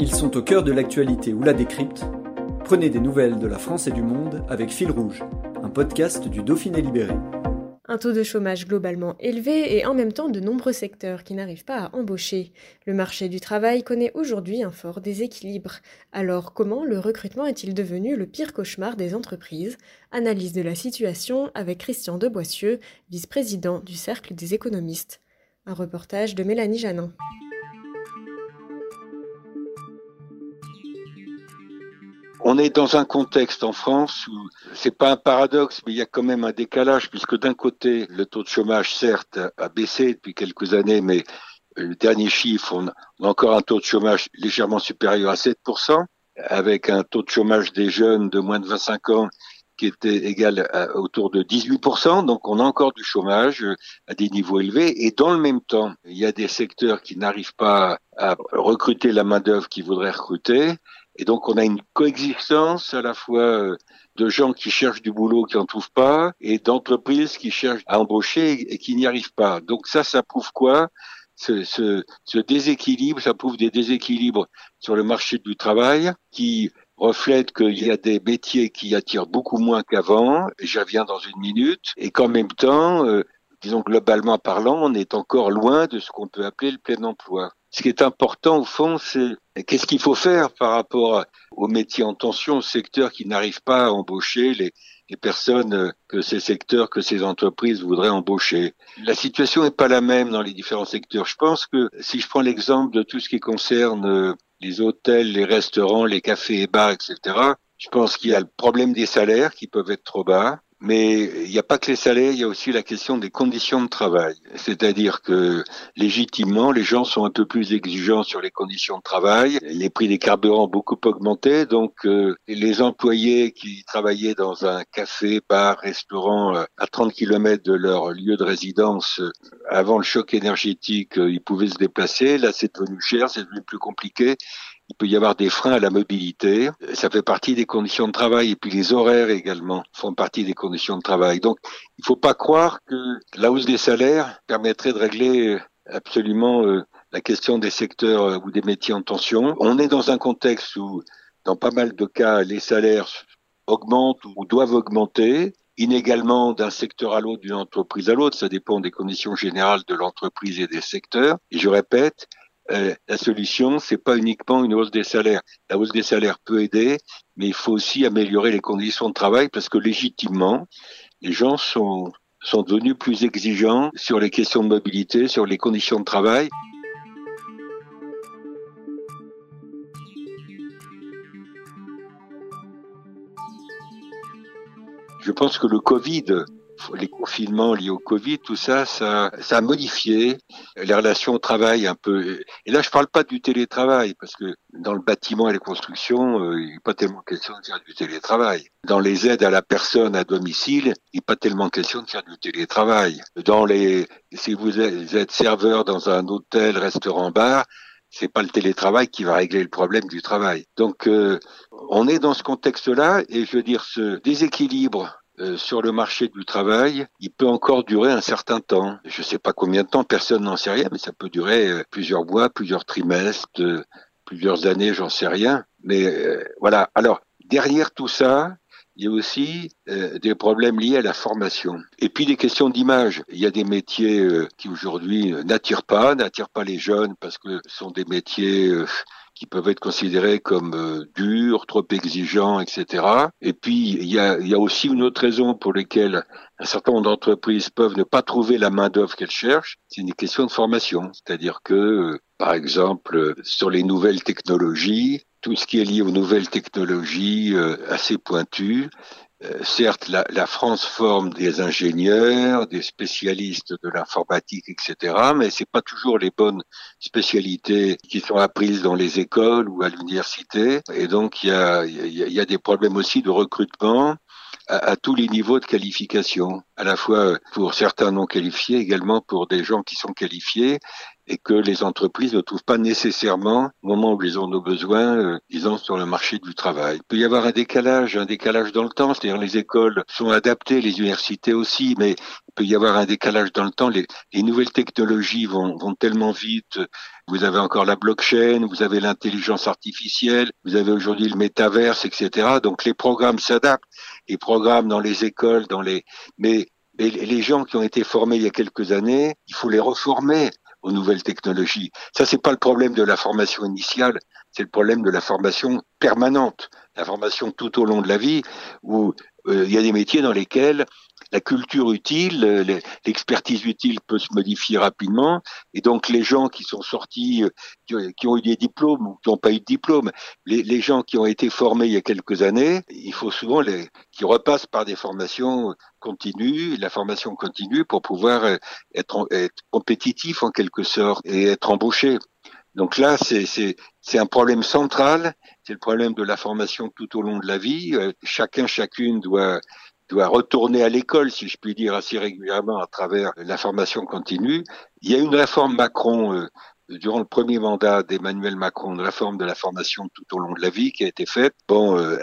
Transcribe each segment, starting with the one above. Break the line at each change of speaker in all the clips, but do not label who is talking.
Ils sont au cœur de l'actualité ou la décrypte. Prenez des nouvelles de la France et du monde avec Fil Rouge, un podcast du Dauphiné Libéré.
Un taux de chômage globalement élevé et en même temps de nombreux secteurs qui n'arrivent pas à embaucher. Le marché du travail connaît aujourd'hui un fort déséquilibre. Alors comment le recrutement est-il devenu le pire cauchemar des entreprises? Analyse de la situation avec Christian Deboissieux, vice-président du Cercle des économistes. Un reportage de Mélanie Janin.
On est dans un contexte en France où c'est pas un paradoxe, mais il y a quand même un décalage puisque d'un côté, le taux de chômage, certes, a baissé depuis quelques années, mais le dernier chiffre, on a encore un taux de chômage légèrement supérieur à 7%, avec un taux de chômage des jeunes de moins de 25 ans qui était égal à, autour de 18%. Donc on a encore du chômage à des niveaux élevés. Et dans le même temps, il y a des secteurs qui n'arrivent pas à recruter la main-d'œuvre qu'ils voudraient recruter. Et donc on a une coexistence à la fois euh, de gens qui cherchent du boulot qui n'en trouvent pas et d'entreprises qui cherchent à embaucher et qui n'y arrivent pas. Donc ça, ça prouve quoi? Ce, déséquilibre, ça prouve des déséquilibres sur le marché du travail qui reflètent qu'il y a des métiers qui attirent beaucoup moins qu'avant, et j'y reviens dans une minute, et qu'en même temps, euh, disons globalement parlant, on est encore loin de ce qu'on peut appeler le plein emploi. Ce qui est important au fond, c'est qu'est-ce qu'il faut faire par rapport aux métiers en tension, aux secteurs qui n'arrivent pas à embaucher les, personnes que ces secteurs, que ces entreprises voudraient embaucher. La situation n'est pas la même dans les différents secteurs. Je pense que si je prends l'exemple de tout ce qui concerne les hôtels, les restaurants, les cafés et bars, etc., je pense qu'il y a le problème des salaires qui peuvent être trop bas. Mais il n'y a pas que les salaires, il y a aussi la question des conditions de travail. C'est-à-dire que légitimement, les gens sont un peu plus exigeants sur les conditions de travail. Les prix des carburants ont beaucoup augmenté, donc euh, les employés qui travaillaient dans un café, bar, restaurant euh, à 30 km de leur lieu de résidence, euh, avant le choc énergétique, ils pouvaient se déplacer. Là, c'est devenu cher, c'est devenu plus compliqué il peut y avoir des freins à la mobilité. Ça fait partie des conditions de travail et puis les horaires également font partie des conditions de travail. Donc, il ne faut pas croire que la hausse des salaires permettrait de régler absolument euh, la question des secteurs euh, ou des métiers en tension. On est dans un contexte où, dans pas mal de cas, les salaires augmentent ou doivent augmenter inégalement d'un secteur à l'autre, d'une entreprise à l'autre. Ça dépend des conditions générales de l'entreprise et des secteurs. Et je répète, euh, la solution, c'est pas uniquement une hausse des salaires. La hausse des salaires peut aider, mais il faut aussi améliorer les conditions de travail parce que légitimement, les gens sont, sont devenus plus exigeants sur les questions de mobilité, sur les conditions de travail. Je pense que le Covid les confinements liés au Covid, tout ça, ça, ça a modifié les relations au travail un peu. Et là, je parle pas du télétravail, parce que dans le bâtiment et les constructions, euh, il n'est pas tellement question de faire du télétravail. Dans les aides à la personne à domicile, il n'est pas tellement question de faire du télétravail. Dans les, si vous êtes serveur dans un hôtel, restaurant, bar, c'est pas le télétravail qui va régler le problème du travail. Donc, euh, on est dans ce contexte-là, et je veux dire, ce déséquilibre euh, sur le marché du travail, il peut encore durer un certain temps. Je ne sais pas combien de temps, personne n'en sait rien, mais ça peut durer euh, plusieurs mois, plusieurs trimestres, euh, plusieurs années, j'en sais rien. Mais voilà. Alors, derrière tout ça, il y a aussi des problèmes liés à la formation. Et puis des questions d'image. Il y a des métiers qui aujourd'hui n'attirent pas, n'attirent pas les jeunes parce que ce sont des métiers qui peuvent être considérés comme euh, durs, trop exigeants, etc. Et puis, il y a, y a aussi une autre raison pour laquelle un certain nombre d'entreprises peuvent ne pas trouver la main-d'œuvre qu'elles cherchent, c'est une question de formation. C'est-à-dire que, euh, par exemple, sur les nouvelles technologies, tout ce qui est lié aux nouvelles technologies euh, assez pointues, euh, certes, la, la, France forme des ingénieurs, des spécialistes de l'informatique, etc., mais c'est pas toujours les bonnes spécialités qui sont apprises dans les écoles ou à l'université. Et donc, il y a, y, a, y a, des problèmes aussi de recrutement à, à, tous les niveaux de qualification, à la fois pour certains non qualifiés, également pour des gens qui sont qualifiés, et que les entreprises ne trouvent pas nécessairement, au moment où ils ont nos besoins, euh, disons, sur le marché du travail. Il peut y avoir un décalage, un décalage dans le temps, c'est-à-dire les écoles sont adaptées, les universités aussi, mais il peut y avoir un décalage dans le temps. Les, les nouvelles technologies vont, vont tellement vite. Vous avez encore la blockchain, vous avez l'intelligence artificielle, vous avez aujourd'hui le métaverse, etc. Donc les programmes s'adaptent, les programmes dans les écoles, dans les, mais et les gens qui ont été formés il y a quelques années, il faut les reformer aux nouvelles technologies. Ça, c'est pas le problème de la formation initiale, c'est le problème de la formation permanente, la formation tout au long de la vie, où euh, il y a des métiers dans lesquels la culture utile, euh, l'expertise utile peut se modifier rapidement, et donc les gens qui sont sortis, euh, qui ont eu des diplômes ou qui n'ont pas eu de diplôme, les, gens qui ont été formés il y a quelques années, il faut souvent les, qui repassent par des formations continues, la formation continue pour pouvoir euh, être, être compétitif en quelque sorte et être embauché. Donc là, c'est un problème central, c'est le problème de la formation tout au long de la vie. Chacun, chacune doit doit retourner à l'école, si je puis dire, assez régulièrement à travers la formation continue. Il y a une réforme Macron euh, durant le premier mandat d'Emmanuel Macron, une réforme de la formation tout au long de la vie qui a été faite. Bon, euh,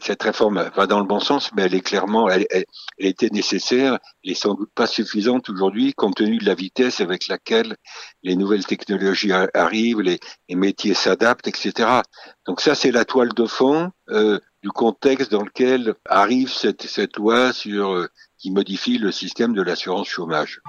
cette réforme va dans le bon sens, mais elle est clairement, elle, elle, elle était nécessaire, elle est sans doute pas suffisante aujourd'hui, compte tenu de la vitesse avec laquelle les nouvelles technologies arrivent, les, les métiers s'adaptent, etc. Donc ça, c'est la toile de fond. Euh, du contexte dans lequel arrive cette, cette loi sur, euh, qui modifie le système de l'assurance chômage.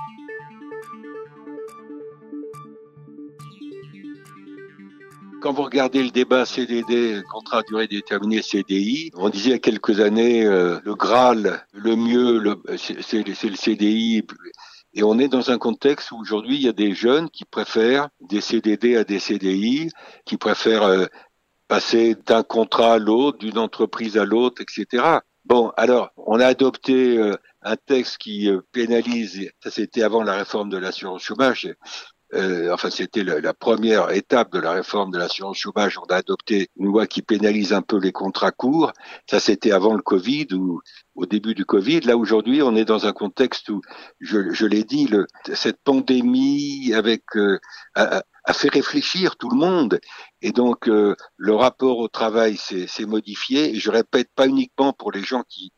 Quand vous regardez le débat CDD, contrat à durée déterminée CDI, on disait il y a quelques années euh, le Graal, le mieux, c'est le CDI. Et on est dans un contexte où aujourd'hui il y a des jeunes qui préfèrent des CDD à des CDI, qui préfèrent euh, passer d'un contrat à l'autre, d'une entreprise à l'autre, etc. Bon, alors, on a adopté euh, un texte qui euh, pénalise, ça c'était avant la réforme de l'assurance chômage, euh, enfin c'était la, première étape de la réforme de l'assurance chômage, on a adopté une loi qui pénalise un peu les contrats courts, ça c'était avant le Covid ou au début du Covid. Là aujourd'hui, on est dans un contexte où, je, je l'ai dit, le, cette pandémie avec euh, a, a, fait réfléchir tout le monde, et donc euh, le rapport au travail s'est modifié. Et je répète, pas uniquement pour les gens qui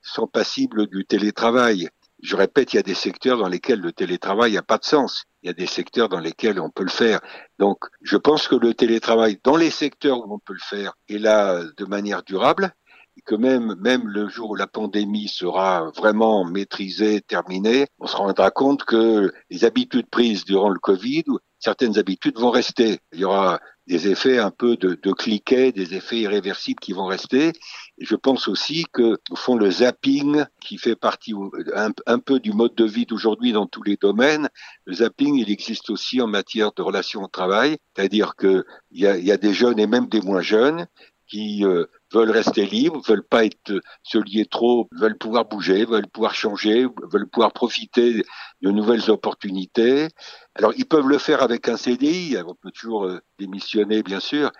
sont passibles du télétravail. Je répète, il y a des secteurs dans lesquels le télétravail n'a pas de sens. Il y a des secteurs dans lesquels on peut le faire. Donc, je pense que le télétravail, dans les secteurs où on peut le faire, est là de manière durable et que même, même le jour où la pandémie sera vraiment maîtrisée, terminée, on se rendra compte que les habitudes prises durant le Covid, certaines habitudes vont rester. Il y aura des effets un peu de, de cliquet, des effets irréversibles qui vont rester. Je pense aussi que, au fond, le zapping, qui fait partie un, peu du mode de vie d'aujourd'hui dans tous les domaines, le zapping, il existe aussi en matière de relations au travail. C'est-à-dire que il y a, y a des jeunes et même des moins jeunes qui euh, veulent rester libres, veulent pas être se lier trop, veulent pouvoir bouger, veulent pouvoir changer, veulent pouvoir profiter de nouvelles opportunités. Alors ils peuvent le faire avec un CDI, on peut toujours euh, démissionner bien sûr,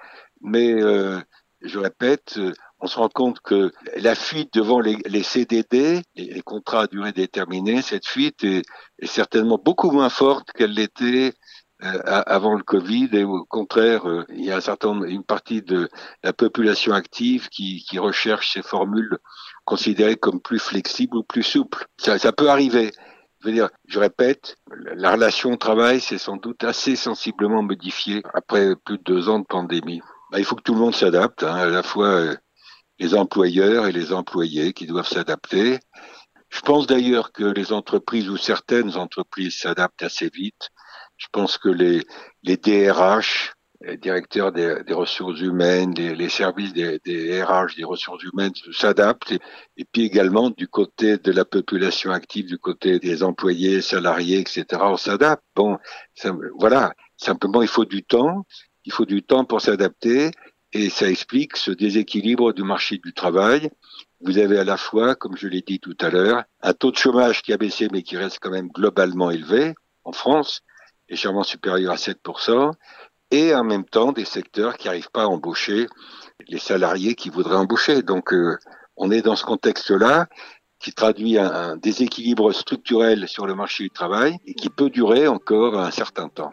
mais euh, je répète, on se rend compte que la fuite devant les, les CDD, les, contrats à durée déterminée, cette fuite est, est certainement beaucoup moins forte qu'elle l'était euh, avant le Covid et au contraire, euh, il y a un certain une partie de la population active qui, qui recherche ces formules considérées comme plus flexibles ou plus souples. Ça, ça peut arriver. Je veux dire, je répète, la relation au travail s'est sans doute assez sensiblement modifiée après plus de deux ans de pandémie. Bah, il faut que tout le monde s'adapte, hein, à la fois euh, les employeurs et les employés qui doivent s'adapter. Je pense d'ailleurs que les entreprises ou certaines entreprises s'adaptent assez vite. Je pense que les, les DRH, les directeurs des, ressources humaines, les, services des, des, RH, des ressources humaines s'adaptent. Et, puis également du côté de la population active, du côté des employés, salariés, etc., on s'adapte. Bon, voilà. Simplement, il faut du temps. Il faut du temps pour s'adapter. Et ça explique ce déséquilibre du marché du travail vous avez à la fois, comme je l'ai dit tout à l'heure, un taux de chômage qui a baissé mais qui reste quand même globalement élevé en France, légèrement supérieur à 7%, et en même temps des secteurs qui n'arrivent pas à embaucher les salariés qui voudraient embaucher. Donc euh, on est dans ce contexte-là qui traduit un, un déséquilibre structurel sur le marché du travail et qui peut durer encore un certain temps.